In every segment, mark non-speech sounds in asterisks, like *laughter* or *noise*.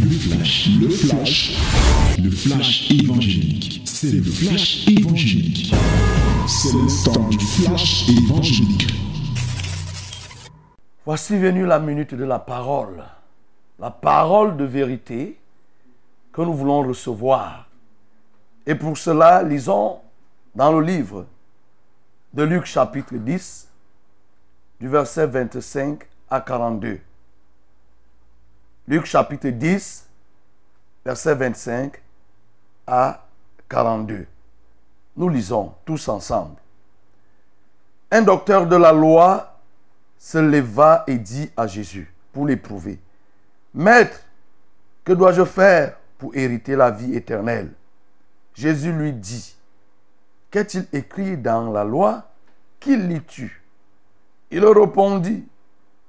Le flash, le flash, le flash évangélique. C'est le flash évangélique. C'est le temps du flash évangélique. Voici venue la minute de la parole. La parole de vérité que nous voulons recevoir. Et pour cela, lisons dans le livre de Luc chapitre 10, du verset 25 à 42. Luc chapitre 10, verset 25 à 42. Nous lisons tous ensemble. Un docteur de la loi se leva et dit à Jésus, pour l'éprouver, Maître, que dois-je faire pour hériter la vie éternelle? Jésus lui dit, Qu'est-il écrit dans la loi? Qui lis-tu? Il répondit,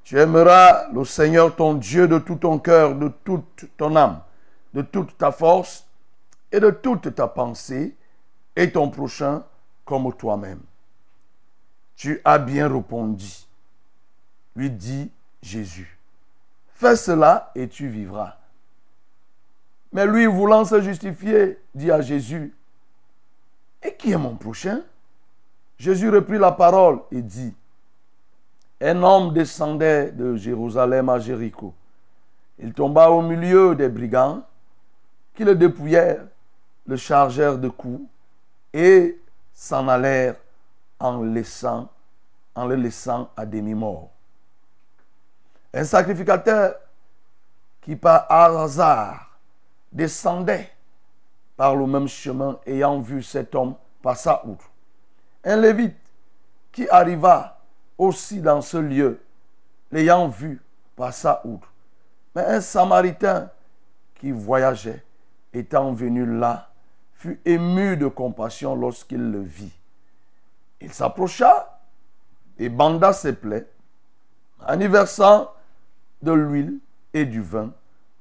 Tu aimeras le Seigneur ton Dieu de tout ton cœur, de toute ton âme, de toute ta force et de toute ta pensée, et ton prochain comme toi-même. Tu as bien répondu, lui dit Jésus. Fais cela et tu vivras. Mais lui, voulant se justifier, dit à Jésus, Et qui est mon prochain? Jésus reprit la parole et dit, Un homme descendait de Jérusalem à Jéricho. Il tomba au milieu des brigands qui le dépouillèrent, le chargèrent de coups et s'en allèrent en, le laissant à demi-mort. Un sacrificateur qui par hasard descendait par le même chemin ayant vu cet homme passa outre. Un lévite qui arriva aussi dans ce lieu, l'ayant vu, passa outre. Mais un samaritain qui voyageait, étant venu là, fut ému de compassion lorsqu'il le vit. Il s'approcha et banda ses plaies en y versant de l'huile et du vin.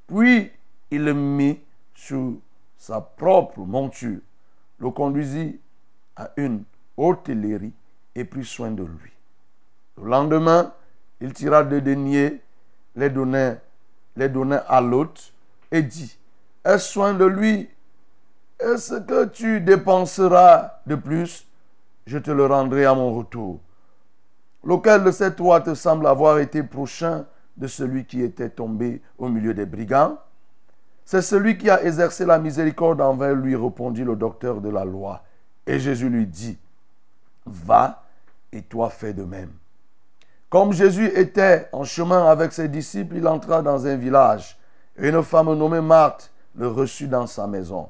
Puis il le mit sur sa propre monture, le conduisit à une hôtellerie et prit soin de lui. Le lendemain, il tira deux deniers, les donna, à l'hôte et dit, Aie soin de lui, et ce que tu dépenseras de plus, je te le rendrai à mon retour. Lequel de ces trois te semble avoir été prochain de celui qui était tombé au milieu des brigands? C'est celui qui a exercé la miséricorde envers lui, répondit le docteur de la loi. Et Jésus lui dit, va et toi fais de même. Comme Jésus était en chemin avec ses disciples, il entra dans un village et une femme nommée Marthe le reçut dans sa maison.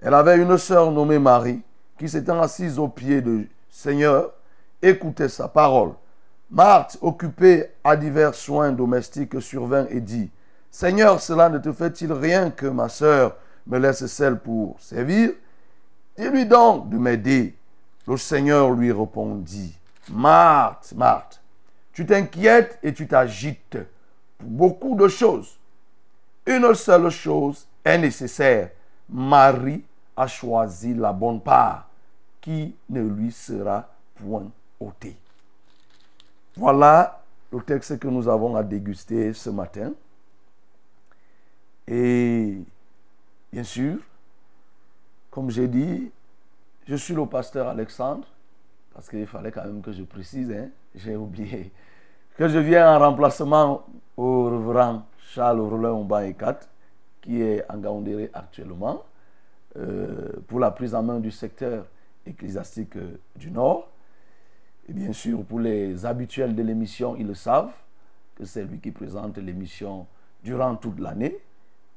Elle avait une sœur nommée Marie qui s'étant assise aux pieds du Seigneur écoutait sa parole. Marthe, occupée à divers soins domestiques, survint et dit, Seigneur, cela ne te fait-il rien que ma sœur me laisse celle pour servir? Dis-lui donc de m'aider. Le Seigneur lui répondit, Marthe, Marthe, tu t'inquiètes et tu t'agites pour beaucoup de choses. Une seule chose est nécessaire. Marie a choisi la bonne part qui ne lui sera point ôtée. Voilà le texte que nous avons à déguster ce matin. Et bien sûr, comme j'ai dit, je suis le pasteur Alexandre, parce qu'il fallait quand même que je précise, hein, j'ai oublié, que je viens en remplacement au reverend Charles Roland Ombaïkat, qui est en Gaoundéré actuellement, euh, pour la prise en main du secteur ecclésiastique euh, du Nord. Et bien sûr, pour les habituels de l'émission, ils le savent, que c'est lui qui présente l'émission durant toute l'année.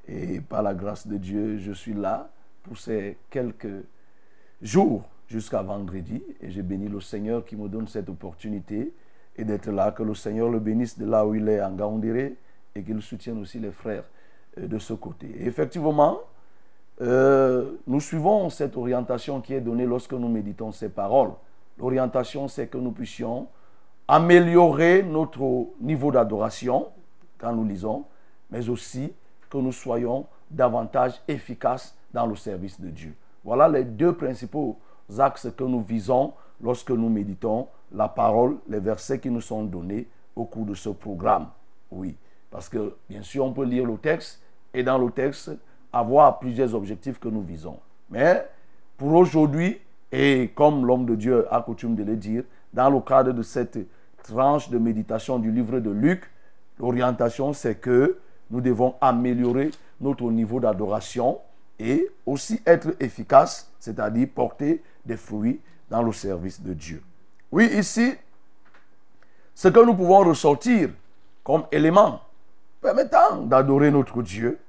Et par la grâce de Dieu, je suis là pour ces quelques jours jusqu'à vendredi. Et je bénis le Seigneur qui me donne cette opportunité et d'être là. Que le Seigneur le bénisse de là où il est en Gaoundéré et qu'il soutienne aussi les frères euh, de ce côté. Effectivement, euh, nous suivons cette orientation qui est donnée lorsque nous méditons ces paroles. L'orientation, c'est que nous puissions améliorer notre niveau d'adoration quand nous lisons, mais aussi que nous soyons davantage efficaces dans le service de Dieu. Voilà les deux principaux axes que nous visons lorsque nous méditons la parole, les versets qui nous sont donnés au cours de ce programme. Oui, parce que bien sûr, on peut lire le texte et dans le texte avoir plusieurs objectifs que nous visons. Mais pour aujourd'hui, et comme l'homme de Dieu a coutume de le dire, dans le cadre de cette tranche de méditation du livre de Luc, l'orientation c'est que nous devons améliorer notre niveau d'adoration et aussi être efficace, c'est-à-dire porter des fruits dans le service de Dieu. Oui, ici, ce que nous pouvons ressortir comme élément permettant d'adorer notre Dieu,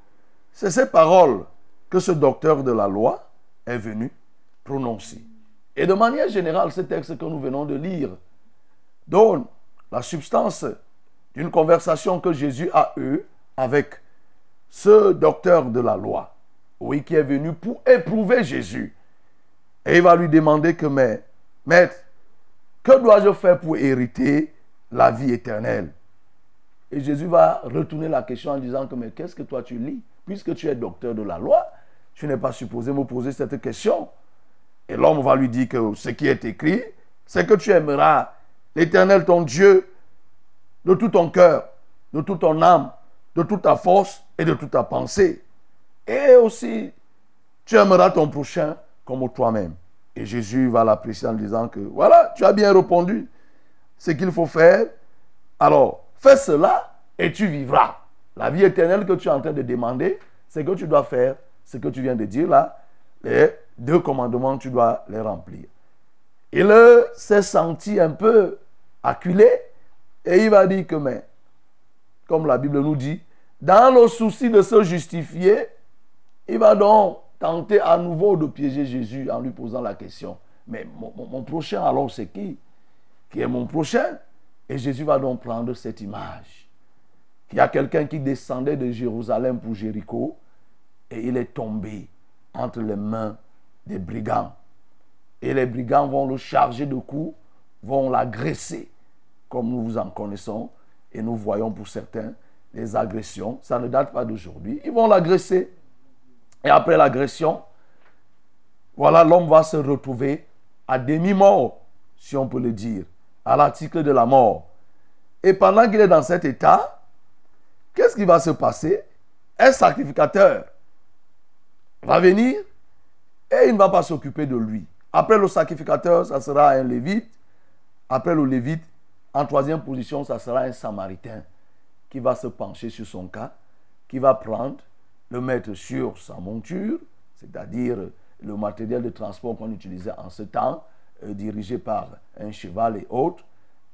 c'est ces paroles que ce docteur de la loi est venu prononcer. Et de manière générale, ce texte que nous venons de lire donne la substance d'une conversation que Jésus a eue avec ce docteur de la loi, oui, qui est venu pour éprouver Jésus. Et il va lui demander que, mais, maître, que dois-je faire pour hériter la vie éternelle? Et Jésus va retourner la question en disant que, mais qu'est-ce que toi tu lis? Puisque tu es docteur de la loi, tu n'es pas supposé me poser cette question. Et l'homme va lui dire que ce qui est écrit, c'est que tu aimeras l'Éternel ton Dieu de tout ton cœur, de toute ton âme, de toute ta force et de toute ta pensée. Et aussi, tu aimeras ton prochain comme toi-même. Et Jésus va l'apprécier en disant que voilà, tu as bien répondu. Ce qu'il faut faire, alors fais cela et tu vivras. La vie éternelle que tu es en train de demander, c'est que tu dois faire ce que tu viens de dire là. Les deux commandements, tu dois les remplir. Il s'est senti un peu acculé et il va dire que, mais, comme la Bible nous dit, dans le souci de se justifier, il va donc tenter à nouveau de piéger Jésus en lui posant la question, mais mon, prochain alors c'est qui? Qui est mon prochain? Et Jésus va donc prendre cette image. Il y a quelqu'un qui descendait de Jérusalem pour Jéricho et il est tombé entre les mains des brigands. Et les brigands vont le charger de coups, vont l'agresser, comme nous vous en connaissons. Et nous voyons pour certains les agressions. Ça ne date pas d'aujourd'hui. Ils vont l'agresser. Et après l'agression, voilà, l'homme va se retrouver à demi-mort, si on peut le dire, à l'article de la mort. Et pendant qu'il est dans cet état, qu'est-ce qui va se passer? Un sacrificateur va venir et il ne va pas s'occuper de lui. Après le sacrificateur, ça sera un lévite. Après le lévite, en troisième position, ça sera un samaritain qui va se pencher sur son cas, qui va prendre, le mettre sur sa monture, c'est-à-dire le matériel de transport qu'on utilisait en ce temps, euh, dirigé par un cheval et autres.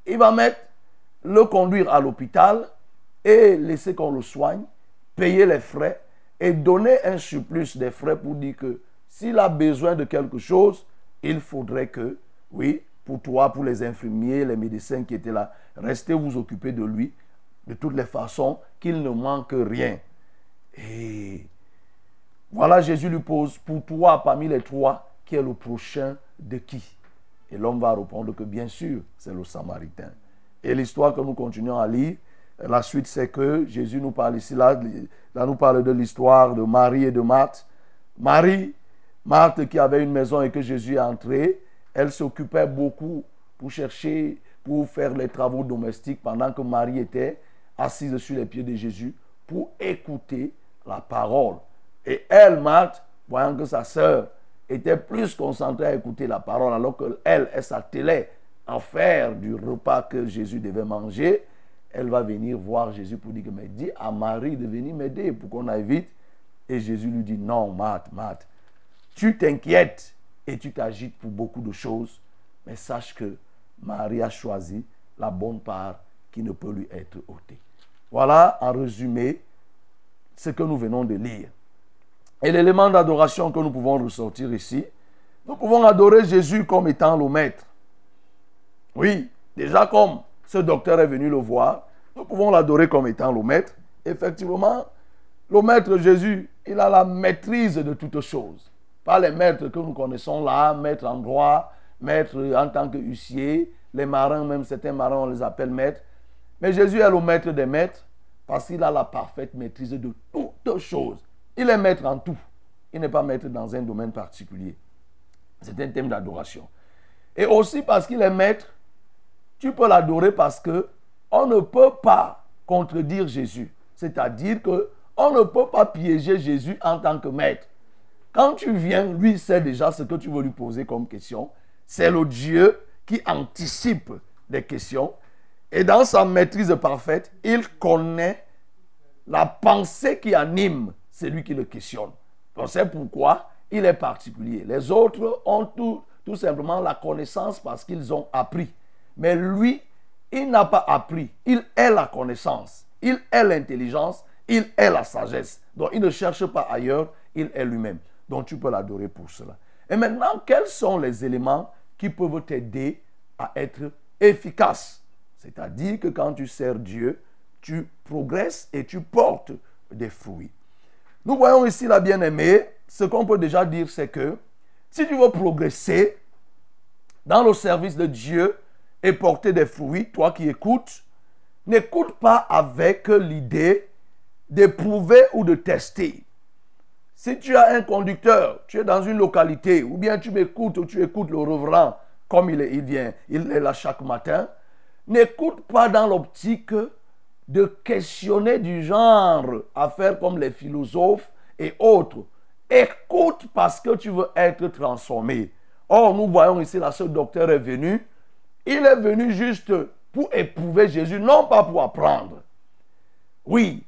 Il va mettre, le conduire à l'hôpital et laisser qu'on le soigne, payer les frais et donner un surplus des frais pour dire que s'il a besoin de quelque chose, il faudrait que, oui, pour toi, pour les infirmiers, les médecins qui étaient là, restez vous occuper de lui de toutes les façons, qu'il ne manque rien. Et voilà, Jésus lui pose, pour toi, parmi les trois, qui est le prochain de qui? Et l'homme va répondre que bien sûr, c'est le Samaritain. Et l'histoire que nous continuons à lire, la suite, c'est que Jésus nous parle ici, là, là nous parle de l'histoire de Marie et de Marthe. Marie, Marthe qui avait une maison et que Jésus est entré, elle s'occupait beaucoup pour chercher, pour faire les travaux domestiques pendant que Marie était assise sur les pieds de Jésus pour écouter la parole. Et elle, Marthe, voyant que sa sœur était plus concentrée à écouter la parole alors qu'elle, elle s'attelait à faire du repas que Jésus devait manger, elle va venir voir Jésus pour dire mais dis à Marie de venir m'aider pour qu'on aille vite. Et Jésus lui dit, non, Marthe, Marthe, tu t'inquiètes et tu t'agites pour beaucoup de choses, mais sache que Marie a choisi la bonne part qui ne peut lui être ôtée. Voilà en résumé ce que nous venons de lire. Et l'élément d'adoration que nous pouvons ressortir ici, nous pouvons adorer Jésus comme étant le maître. Oui, déjà comme ce docteur est venu le voir, nous pouvons l'adorer comme étant le maître. Effectivement, le maître Jésus, il a la maîtrise de toutes choses. Pas les maîtres que nous connaissons là, maître en droit, maître en tant que huissier, les marins, même certains marins, on les appelle maîtres. Mais Jésus est le maître des maîtres parce qu'il a la parfaite maîtrise de toutes choses. Il est maître en tout. Il n'est pas maître dans un domaine particulier. C'est un thème d'adoration. Et aussi parce qu'il est maître tu peux l'adorer parce que on ne peut pas contredire Jésus. C'est-à-dire que On ne peut pas piéger Jésus en tant que maître. Quand tu viens, lui sait déjà ce que tu veux lui poser comme question. C'est le Dieu qui anticipe des questions. Et dans sa maîtrise parfaite, il connaît la pensée qui anime celui qui le questionne. C'est pourquoi il est particulier. Les autres ont tout, tout simplement la connaissance parce qu'ils ont appris. Mais lui, il n'a pas appris. Il est la connaissance. Il est l'intelligence. Il est la sagesse. Donc il ne cherche pas ailleurs. Il est lui-même. Donc tu peux l'adorer pour cela. Et maintenant, quels sont les éléments qui peuvent t'aider à être efficace? C'est-à-dire que quand tu sers Dieu, tu progresses et tu portes des fruits. Nous voyons ici la bien-aimée. Ce qu'on peut déjà dire, c'est que si tu veux progresser dans le service de Dieu et porter des fruits, toi qui écoutes, n'écoute pas avec l'idée d'éprouver ou de tester. Si tu as un conducteur, tu es dans une localité, ou bien tu m'écoutes ou tu écoutes le reverend comme il, est, il vient, il est là chaque matin, n'écoute pas dans l'optique de questionner du genre à faire comme les philosophes et autres. Écoute parce que tu veux être transformé. Or, nous voyons ici, là, ce docteur est venu. Il est venu juste pour éprouver Jésus, non pas pour apprendre. Oui.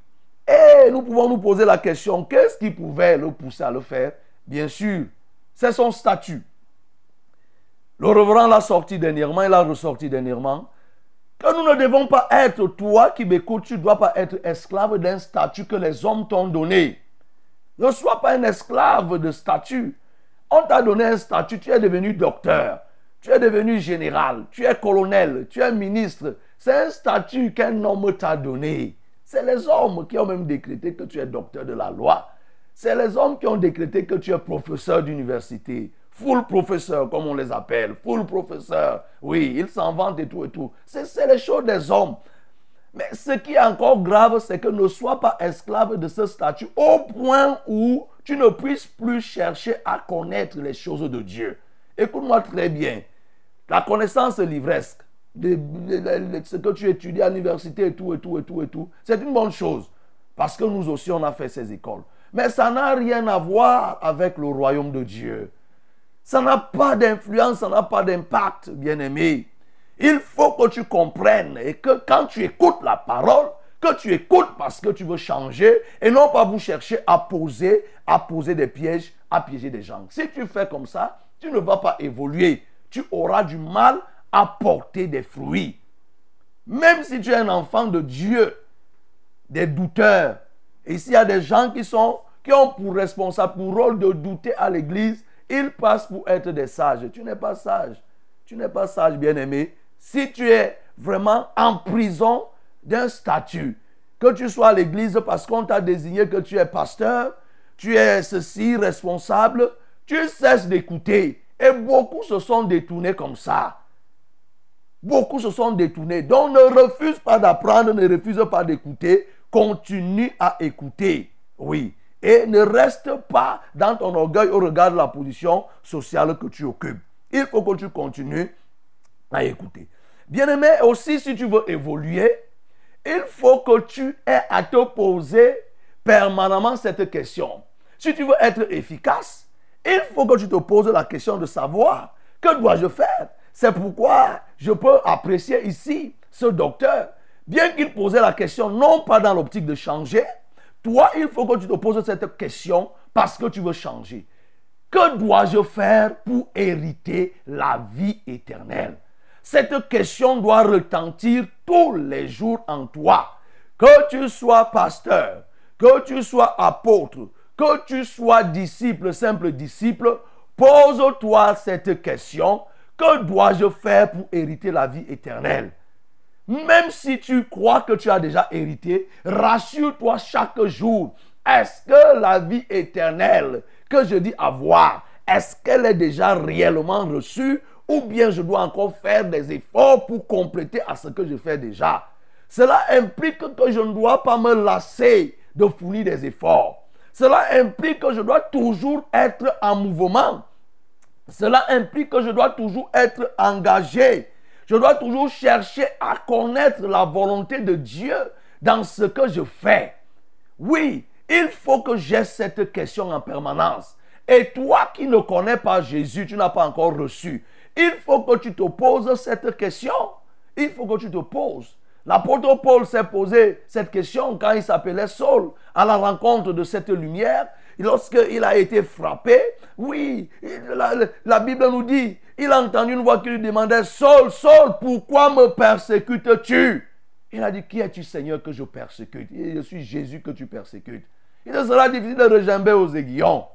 Et nous pouvons nous poser la question, qu'est-ce qui pouvait le pousser à le faire? Bien sûr, c'est son statut. Le reverend l'a sorti dernièrement, il l'a ressorti dernièrement. Que nous ne devons pas être, toi qui m'écoutes, tu ne dois pas être esclave d'un statut que les hommes t'ont donné. Ne sois pas un esclave de statut. On t'a donné un statut, tu es devenu docteur, tu es devenu général, tu es colonel, tu es ministre. C'est un statut qu'un homme t'a donné. C'est les hommes qui ont même décrété que tu es docteur de la loi. C'est les hommes qui ont décrété que tu es professeur d'université. Full professeur, comme on les appelle. Full professeur. Oui, ils s'en vantent et tout et tout. C'est les choses des hommes. Mais ce qui est encore grave, c'est que ne sois pas esclave de ce statut au point où tu ne puisses plus chercher à connaître les choses de Dieu. Écoute-moi très bien. La connaissance livresque, ce que tu étudies à l'université et tout, et tout, et tout, et tout, c'est une bonne chose. Parce que nous aussi, on a fait ces écoles. Mais ça n'a rien à voir avec le royaume de Dieu. Ça n'a pas d'influence, ça n'a pas d'impact, bien-aimé. Il faut que tu comprennes et que quand tu écoutes la parole, que tu écoutes parce que tu veux changer et non pas vous chercher à poser, à poser des pièges, à piéger des gens. Si tu fais comme ça, tu ne vas pas évoluer. Tu auras du mal à porter des fruits. Même si tu es un enfant de Dieu, des douteurs, et s'il y a des gens qui sont qui ont pour responsable, pour rôle de douter à l'église, ils passent pour être des sages. Tu n'es pas sage. Tu n'es pas sage, bien-aimé. Si tu es vraiment en prison d'un statut, que tu sois à l'église parce qu'on t'a désigné que tu es pasteur, tu es ceci, responsable, tu cesses d'écouter. Et beaucoup se sont détournés comme ça. Beaucoup se sont détournés. Donc ne refuse pas d'apprendre, ne refuse pas d'écouter. Continue à écouter. Oui. Et ne reste pas dans ton orgueil au regard de la position sociale que tu occupes. Il faut que tu continues à écouter. Bien-aimé, aussi si tu veux évoluer, il faut que tu aies à te poser permanemment cette question. Si tu veux être efficace, il faut que tu te poses la question de savoir que dois-je faire? C'est pourquoi je peux apprécier ici ce docteur, bien qu'il posait la question non pas dans l'optique de changer, toi, il faut que tu te poses cette question parce que tu veux changer. Que dois-je faire pour hériter la vie éternelle? Cette question doit retentir tous les jours en toi. Que tu sois pasteur, que tu sois apôtre, que tu sois disciple, simple disciple, pose-toi cette question. Que dois-je faire pour hériter la vie éternelle? Même si tu crois que tu as déjà hérité, rassure-toi chaque jour. Est-ce que la vie éternelle que je dis avoir, est-ce qu'elle est déjà réellement reçue ou bien je dois encore faire des efforts pour compléter à ce que je fais déjà? Cela implique que je ne dois pas me lasser de fournir des efforts. Cela implique que je dois toujours être en mouvement. Cela implique que je dois toujours être engagé. Je dois toujours chercher à connaître la volonté de Dieu dans ce que je fais. Oui, il faut que j'ai cette question en permanence. Et toi qui ne connais pas Jésus, tu n'as pas encore reçu. Il faut que tu te poses cette question. Il faut que tu te poses. L'apôtre Paul s'est posé cette question quand il s'appelait Saul, à la rencontre de cette lumière. Lorsqu'il a été frappé, oui, la, Bible nous dit, il a entendu une voix qui lui demandait, Saul, Saul, pourquoi me persécutes-tu? Il a dit, qui es-tu Seigneur que je persécute? Je suis Jésus que tu persécutes. Il sera difficile de rejamber aux aiguillons.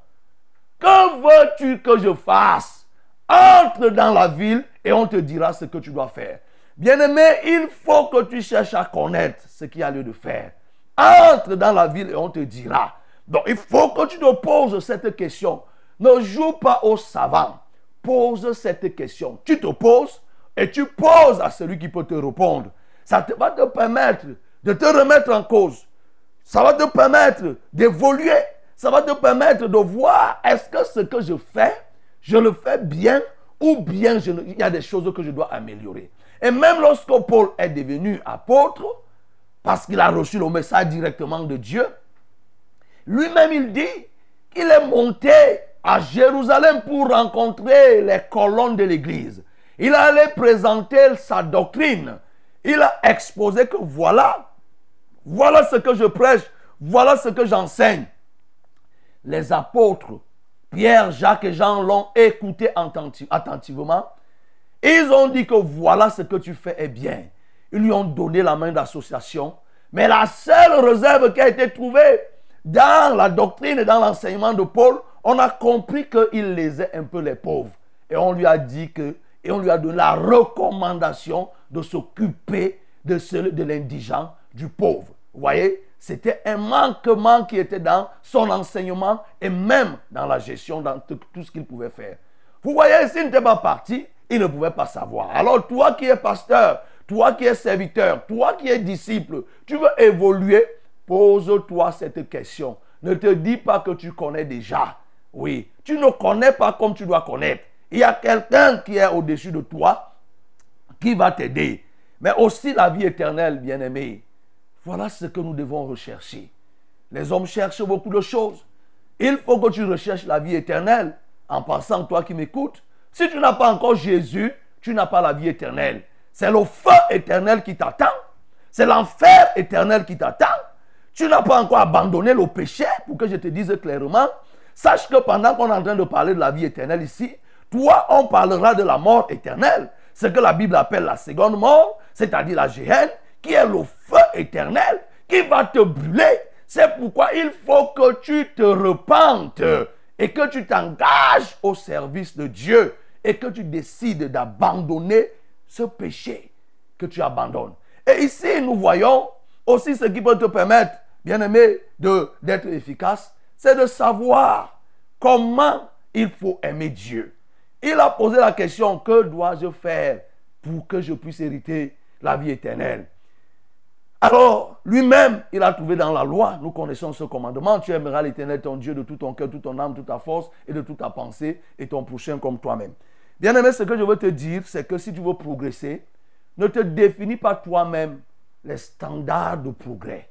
Que veux-tu que je fasse? Entre dans la ville et on te dira ce que tu dois faire. Bien-aimé, il faut que tu cherches à connaître ce qu'il y a lieu de faire. Entre dans la ville et on te dira. Donc, il faut que tu te poses cette question. Ne joue pas au savant. Pose cette question. Tu te poses et tu poses à celui qui peut te répondre. Ça te va te permettre de te remettre en cause. Ça va te permettre d'évoluer. Ça va te permettre de voir est-ce que ce que je fais, je le fais bien ou bien il y a des choses que je dois améliorer. Et même lorsque Paul est devenu apôtre, parce qu'il a reçu le message directement de Dieu, lui-même il dit qu'il est monté à Jérusalem pour rencontrer les colonnes de l'Église. Il allait présenter sa doctrine. Il a exposé que voilà, voilà ce que je prêche, voilà ce que j'enseigne. Les apôtres, Pierre, Jacques et Jean l'ont écouté attentivement ils ont dit que voilà ce que tu fais est bien. Ils lui ont donné la main d'association. Mais la seule réserve qui a été trouvée dans la doctrine et dans l'enseignement de Paul, on a compris qu'il lésait un peu les pauvres. Et on lui a dit que, et on lui a donné la recommandation de s'occuper de, de l'indigent, du pauvre. Vous voyez, c'était un manquement qui était dans son enseignement et même dans la gestion, dans tout, ce qu'il pouvait faire. Vous voyez, s'il n'était pas parti, il ne pouvait pas savoir. Alors toi qui es pasteur, toi qui es serviteur, toi qui es disciple, tu veux évoluer, pose-toi cette question. Ne te dis pas que tu connais déjà. Oui, tu ne connais pas comme tu dois connaître. Il y a quelqu'un qui est au-dessus de toi qui va t'aider. Mais aussi la vie éternelle, bien-aimé. Voilà ce que nous devons rechercher. Les hommes cherchent beaucoup de choses. Il faut que tu recherches la vie éternelle. En passant, toi qui m'écoutes, si tu n'as pas encore Jésus, tu n'as pas la vie éternelle. C'est le feu éternel qui t'attend. C'est l'enfer éternel qui t'attend. Tu n'as pas encore abandonné le péché, pour que je te dise clairement. Sache que pendant qu'on est en train de parler de la vie éternelle ici, toi, on parlera de la mort éternelle. Ce que la Bible appelle la seconde mort, c'est-à-dire la géhenne, qui est le feu éternel, qui va te brûler. C'est pourquoi il faut que tu te repentes et que tu t'engages au service de Dieu et que tu décides d'abandonner ce péché que tu abandonnes. Et ici, nous voyons aussi ce qui peut te permettre, bien-aimé, d'être efficace, c'est de savoir comment il faut aimer Dieu. Il a posé la question, que dois-je faire pour que je puisse hériter la vie éternelle? Alors, lui-même, il a trouvé dans la loi, nous connaissons ce commandement, tu aimeras l'éternel ton Dieu de tout ton cœur, toute ton âme, toute ta force et de toute ta pensée et ton prochain comme toi-même. Bien aimé, ce que je veux te dire, c'est que si tu veux progresser, ne te définis pas toi-même les standards de progrès.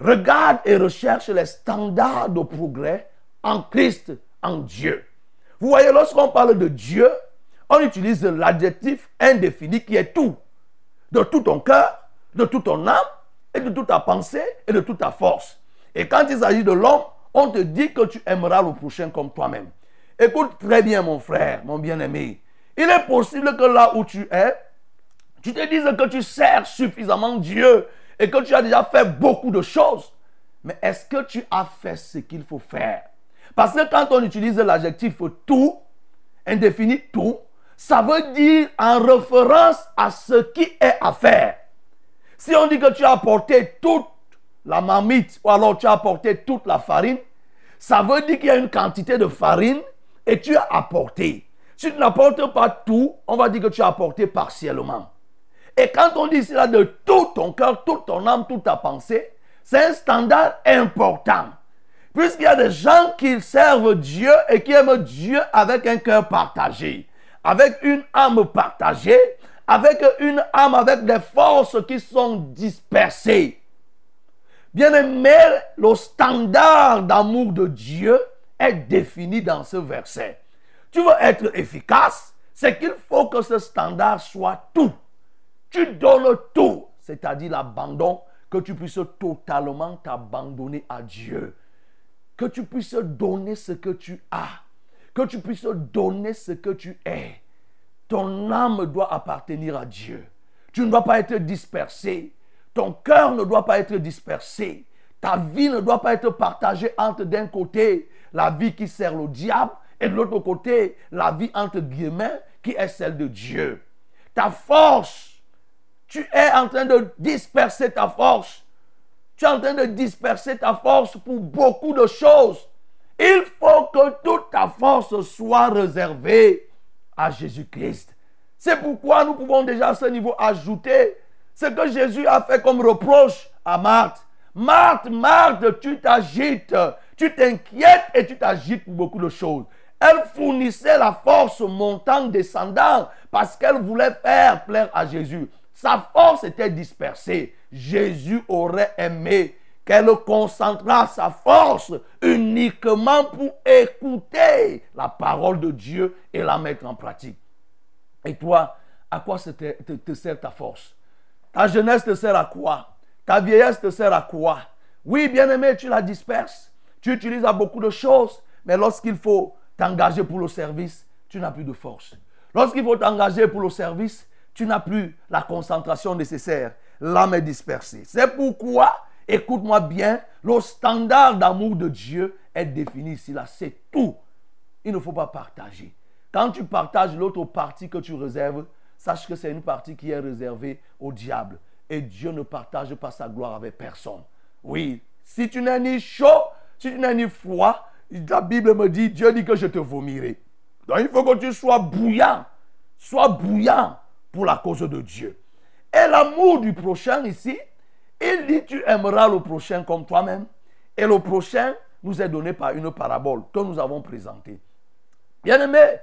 Regarde et recherche les standards de progrès en Christ, en Dieu. Vous voyez, lorsqu'on parle de Dieu, on utilise l'adjectif indéfini qui est tout. De tout ton cœur, de toute ton âme, et de toute ta pensée, et de toute ta force. Et quand il s'agit de l'homme, on te dit que tu aimeras le prochain comme toi-même. Écoute très bien, mon frère, mon bien-aimé. Il est possible que là où tu es, tu te dises que tu sers suffisamment Dieu et que tu as déjà fait beaucoup de choses. Mais est-ce que tu as fait ce qu'il faut faire? Parce que quand on utilise l'adjectif tout, indéfini tout, ça veut dire en référence à ce qui est à faire. Si on dit que tu as apporté toute la marmite ou alors tu as apporté toute la farine, ça veut dire qu'il y a une quantité de farine et tu as apporté. Si tu n'apportes pas tout, on va dire que tu as apporté partiellement. Et quand on dit cela de tout ton cœur, toute ton âme, toute ta pensée, c'est un standard important. Puisqu'il y a des gens qui servent Dieu et qui aiment Dieu avec un cœur partagé, avec une âme partagée, avec une âme avec des forces qui sont dispersées. Bien-aimé, le standard d'amour de Dieu est défini dans ce verset. Tu veux être efficace, c'est qu'il faut que ce standard soit tout. Tu donnes tout, c'est-à-dire l'abandon, que tu puisses totalement t'abandonner à Dieu. Que tu puisses donner ce que tu as. Que tu puisses donner ce que tu es. Ton âme doit appartenir à Dieu. Tu ne dois pas être dispersé. Ton cœur ne doit pas être dispersé. Ta vie ne doit pas être partagée entre d'un côté la vie qui sert le diable et de l'autre côté la vie entre guillemets qui est celle de Dieu. Ta force, tu es en train de disperser ta force. Tu es en train de disperser ta force pour beaucoup de choses. Il faut que toute ta force soit réservée à Jésus-Christ. C'est pourquoi nous pouvons déjà à ce niveau ajouter ce que Jésus a fait comme reproche à Marthe. Marthe, Marthe, tu t'agites, tu t'inquiètes et tu t'agites pour beaucoup de choses. Elle fournissait la force montant, descendant, parce qu'elle voulait faire plaire à Jésus. Sa force était dispersée. Jésus aurait aimé qu'elle concentra sa force uniquement pour écouter la parole de Dieu et la mettre en pratique. Et toi, à quoi te, sert ta force? Ta jeunesse te sert à quoi? Ta vieillesse te sert à quoi? Oui, bien-aimé, tu la disperses. Tu utilises à beaucoup de choses. Mais lorsqu'il faut t'engager pour le service, tu n'as plus de force. Lorsqu'il faut t'engager pour le service, tu n'as plus la concentration nécessaire. L'âme est dispersée. C'est pourquoi, écoute-moi bien, le standard d'amour de Dieu est défini ici. Là, c'est tout. Il ne faut pas partager. Quand tu partages l'autre partie que tu réserves, sache que c'est une partie qui est réservée au diable. Et Dieu ne partage pas sa gloire avec personne. Oui, si tu n'es ni chaud, si tu n'es ni froid, la Bible me dit, Dieu dit que je te vomirai. Donc il faut que tu sois bouillant. Sois bouillant pour la cause de Dieu. Et l'amour du prochain ici, il dit, tu aimeras le prochain comme toi-même. Et le prochain nous est donné par une parabole que nous avons présentée. Bien aimé,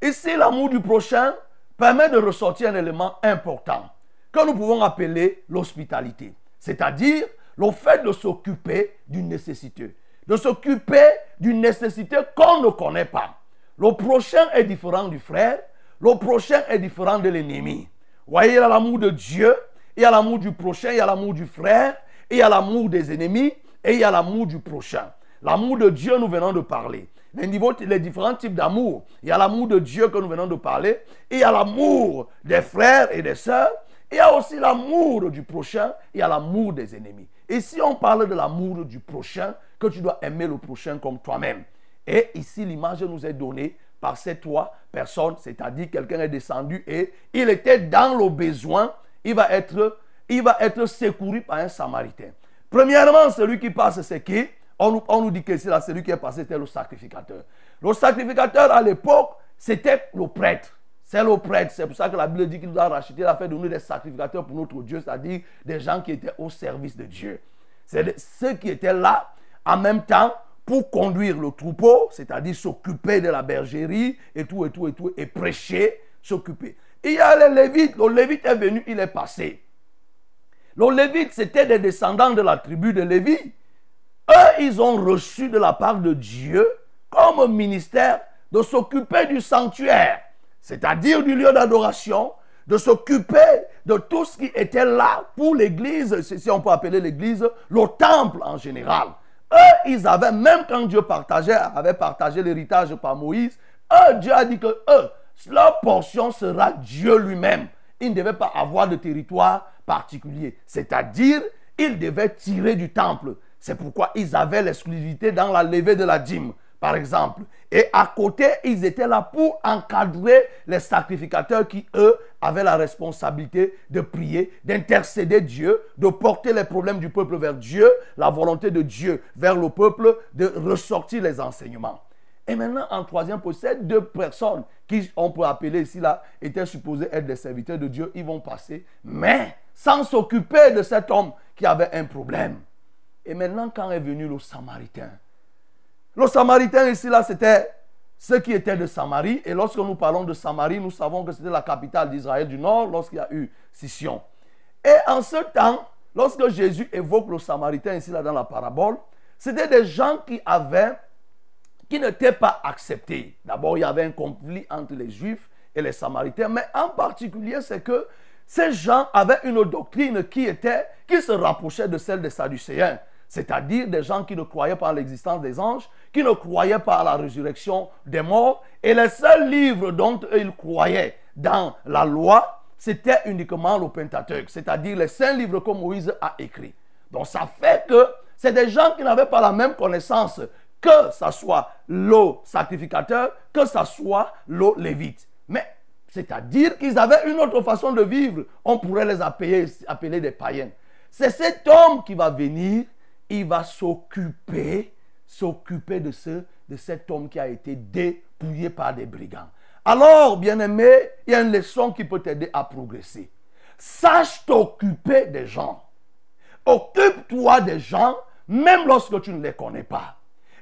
Ici, l'amour du prochain permet de ressortir un élément important que nous pouvons appeler l'hospitalité. C'est-à-dire le fait de s'occuper d'une nécessité. De s'occuper d'une nécessité qu'on ne connaît pas. Le prochain est différent du frère. Le prochain est différent de l'ennemi. Voyez, l'amour de Dieu, il y a l'amour du prochain, il y a l'amour du frère, il y a l'amour des ennemis et il y a l'amour du prochain. L'amour de Dieu, nous venons de parler les différents types d'amour. Il y a l'amour de Dieu que nous venons de parler. Il y a l'amour des frères et des sœurs. Il y a aussi l'amour du prochain. Il y a l'amour des ennemis. Et si on parle de l'amour du prochain, que tu dois aimer le prochain comme toi-même. Et ici, l'image nous est donnée par ces trois personnes, c'est-à-dire quelqu'un est descendu et il était dans le besoin. Il va être, il va être secouru par un samaritain. Premièrement, celui qui passe, c'est qui? On, nous dit que c'est celui qui est passé, c'était le sacrificateur. Le sacrificateur, à l'époque, c'était le prêtre. C'est le prêtre. C'est pour ça que la Bible dit qu'il nous a racheté, il a fait de nous des sacrificateurs pour notre Dieu, c'est-à-dire des gens qui étaient au service de Dieu. C'est ceux qui étaient là en même temps pour conduire le troupeau, c'est-à-dire s'occuper de la bergerie et tout, et tout, et tout, et prêcher, s'occuper. Il y a les Lévites. Le Lévite est venu, il est passé. Le Lévite, c'était des descendants de la tribu de Lévi. Eux, ils ont reçu de la part de Dieu comme ministère de s'occuper du sanctuaire, c'est-à-dire du lieu d'adoration, de s'occuper de tout ce qui était là pour l'église, si on peut appeler l'église, le temple en général. Eux, ils avaient, même quand Dieu partageait, avait partagé l'héritage par Moïse, eux, Dieu a dit que eux, leur portion sera Dieu lui-même. Ils ne devaient pas avoir de territoire particulier. C'est-à-dire, ils devaient tirer du temple. C'est pourquoi ils avaient l'exclusivité dans la levée de la dîme, par exemple. Et à côté, ils étaient là pour encadrer les sacrificateurs qui, eux, avaient la responsabilité de prier, d'intercéder Dieu, de porter les problèmes du peuple vers Dieu, la volonté de Dieu vers le peuple, de ressortir les enseignements. Et maintenant, en troisième position, deux personnes qui, on peut appeler ici, là, étaient supposées être des serviteurs de Dieu, ils vont passer, mais sans s'occuper de cet homme qui avait un problème. Et maintenant, quand est venu le Samaritain, le Samaritain ici, là, c'était ceux qui étaient de Samarie. Et lorsque nous parlons de Samarie, nous savons que c'était la capitale d'Israël du Nord lorsqu'il y a eu scission. Et en ce temps, lorsque Jésus évoque le Samaritain ici là dans la parabole, c'était des gens qui avaient, qui n'étaient pas acceptés. D'abord, il y avait un conflit entre les Juifs et les Samaritains, mais en particulier, c'est que ces gens avaient une doctrine qui était, qui se rapprochait de celle des Sadducéens c'est-à-dire des gens qui ne croyaient pas en l'existence des anges, qui ne croyaient pas à la résurrection des morts, et les seuls livres dont ils croyaient dans la loi, c'était uniquement le Pentateuque, c'est-à-dire les cinq livres que Moïse a écrits. Donc ça fait que c'est des gens qui n'avaient pas la même connaissance que ce soit le sacrificateur, que ce soit le lévite. Mais c'est-à-dire qu'ils avaient une autre façon de vivre. On pourrait les appeler, appeler des païens. C'est cet homme qui va venir il va s'occuper, s'occuper de ce, de cet homme qui a été dépouillé par des brigands. Alors, bien-aimé, il y a une leçon qui peut t'aider à progresser. Sache t'occuper des gens. Occupe-toi des gens, même lorsque tu ne les connais pas.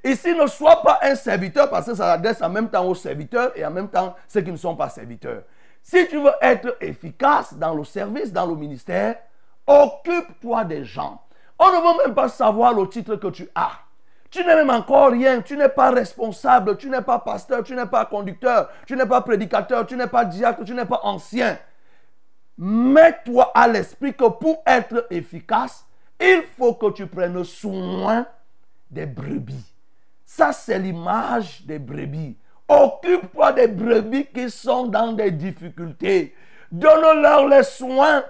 Ici, ne sois pas un serviteur parce que ça s'adresse en même temps aux serviteurs et en même temps ceux qui ne sont pas serviteurs. Si tu veux être efficace dans le service, dans le ministère, occupe-toi des gens. On ne veut même pas savoir le titre que tu as. Tu n'es même encore rien. Tu n'es pas responsable. Tu n'es pas pasteur. Tu n'es pas conducteur. Tu n'es pas prédicateur. Tu n'es pas diacre. Tu n'es pas ancien. Mets-toi à l'esprit que pour être efficace, il faut que tu prennes soin des brebis. Ça, c'est l'image des brebis. Occupe-toi des brebis qui sont dans des difficultés. Donne-leur les soins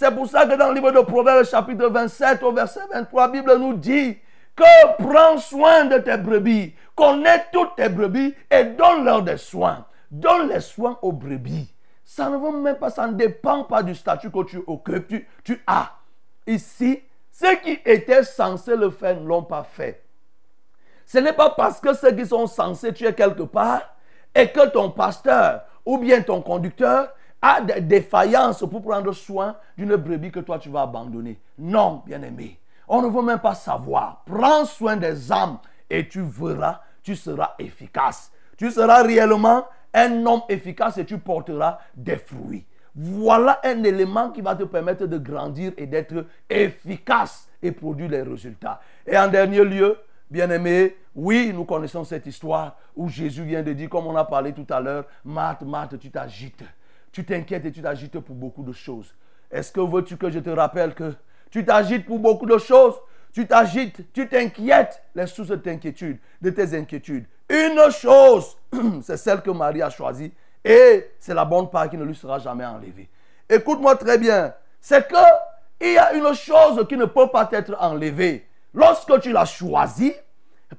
c'est pour ça que dans le livre de Proverbes, chapitre 27, au verset 23, la Bible nous dit que prends soin de tes brebis, connais toutes tes brebis et donne-leur des soins. Donne les soins aux brebis. Ça ne va même pas, ça ne dépend pas du statut que tu occupes, tu, tu as. Ici, ceux qui étaient censés le faire ne l'ont pas fait. Ce n'est pas parce que ceux qui sont censés tuer quelque part et que ton pasteur ou bien ton conducteur a des défaillances pour prendre soin d'une brebis que toi tu vas abandonner. Non, bien-aimé. On ne veut même pas savoir. Prends soin des âmes et tu verras, tu seras efficace. Tu seras réellement un homme efficace et tu porteras des fruits. Voilà un élément qui va te permettre de grandir et d'être efficace et produire les résultats. Et en dernier lieu, bien-aimé, oui, nous connaissons cette histoire où Jésus vient de dire, comme on a parlé tout à l'heure, Marthe, Marthe, tu t'agites. Tu t'inquiètes et tu t'agites pour beaucoup de choses. Est-ce que veux-tu que je te rappelle que tu t'agites pour beaucoup de choses? Tu t'agites, tu t'inquiètes. Les sources de inquiétude, de tes inquiétudes. Une chose, *clears throat* c'est celle que Marie a choisie et c'est la bonne part qui ne lui sera jamais enlevée. Écoute-moi très bien. C'est que il y a une chose qui ne peut pas être enlevée. Lorsque tu l'as choisie,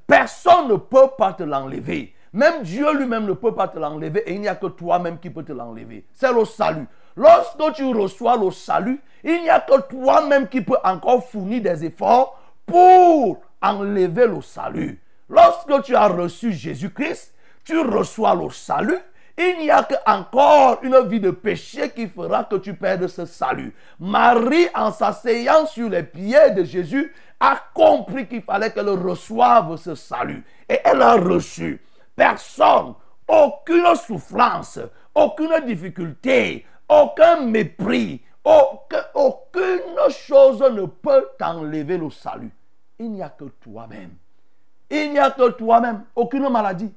personne ne peut pas te l'enlever. Même Dieu lui-même ne peut pas te l'enlever et il n'y a que toi-même qui peux te l'enlever. C'est le salut. Lorsque tu reçois le salut, il n'y a que toi-même qui peux encore fournir des efforts pour enlever le salut. Lorsque tu as reçu Jésus-Christ, tu reçois le salut. Il n'y a qu'encore une vie de péché qui fera que tu perdes ce salut. Marie, en s'asseyant sur les pieds de Jésus, a compris qu'il fallait qu'elle reçoive ce salut. Et elle a reçu. Personne, aucune souffrance, aucune difficulté, aucun mépris, aucune chose ne peut t'enlever le salut. Il n'y a que toi-même. Il n'y a que toi-même. Aucune maladie.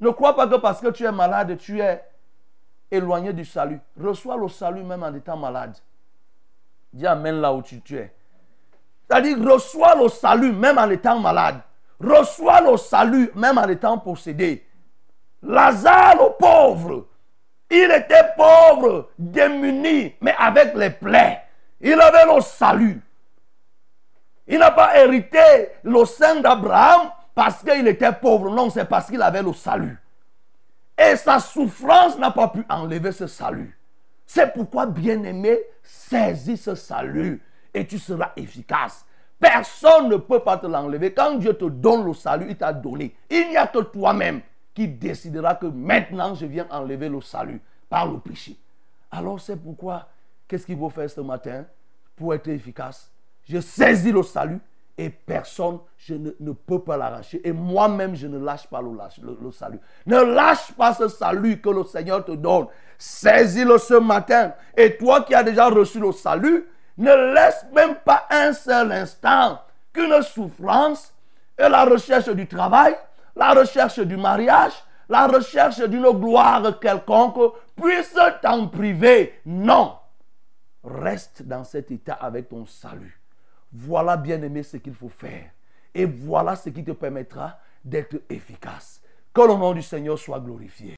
Ne crois pas que parce que tu es malade, tu es éloigné du salut. Reçois le salut même en étant malade. Dis Amen là où tu, tu es. C'est-à-dire, reçois le salut même en étant malade reçoit le salut même en étant possédé. Lazare, le pauvre, il était pauvre, démuni, mais avec les plaies. Il avait le salut. Il n'a pas hérité le sein d'Abraham parce qu'il était pauvre. Non, c'est parce qu'il avait le salut. Et sa souffrance n'a pas pu enlever ce salut. C'est pourquoi, bien-aimé, saisis ce salut et tu seras efficace. Personne ne peut pas te l'enlever. Quand Dieu te donne le salut, il t'a donné. Il n'y a que toi-même qui décidera que maintenant je viens enlever le salut par le péché. Alors c'est pourquoi, qu'est-ce qu'il faut faire ce matin pour être efficace? Je saisis le salut et personne, je ne, ne pas l'arracher. Et moi-même, je ne lâche pas le, le, salut. Ne lâche pas ce salut que le Seigneur te donne. Saisis-le ce matin. Et toi qui as déjà reçu le salut, Ne laisse même pas un seul instant qu'une souffrance et la recherche du travail, la recherche du mariage, la recherche d'une gloire quelconque puisse t'en priver. Non. Reste dans cet état avec ton salut. Voilà, bien aimé, ce qu'il faut faire. Et voilà ce qui te permettra d'être efficace. Que le nom du Seigneur soit glorifié.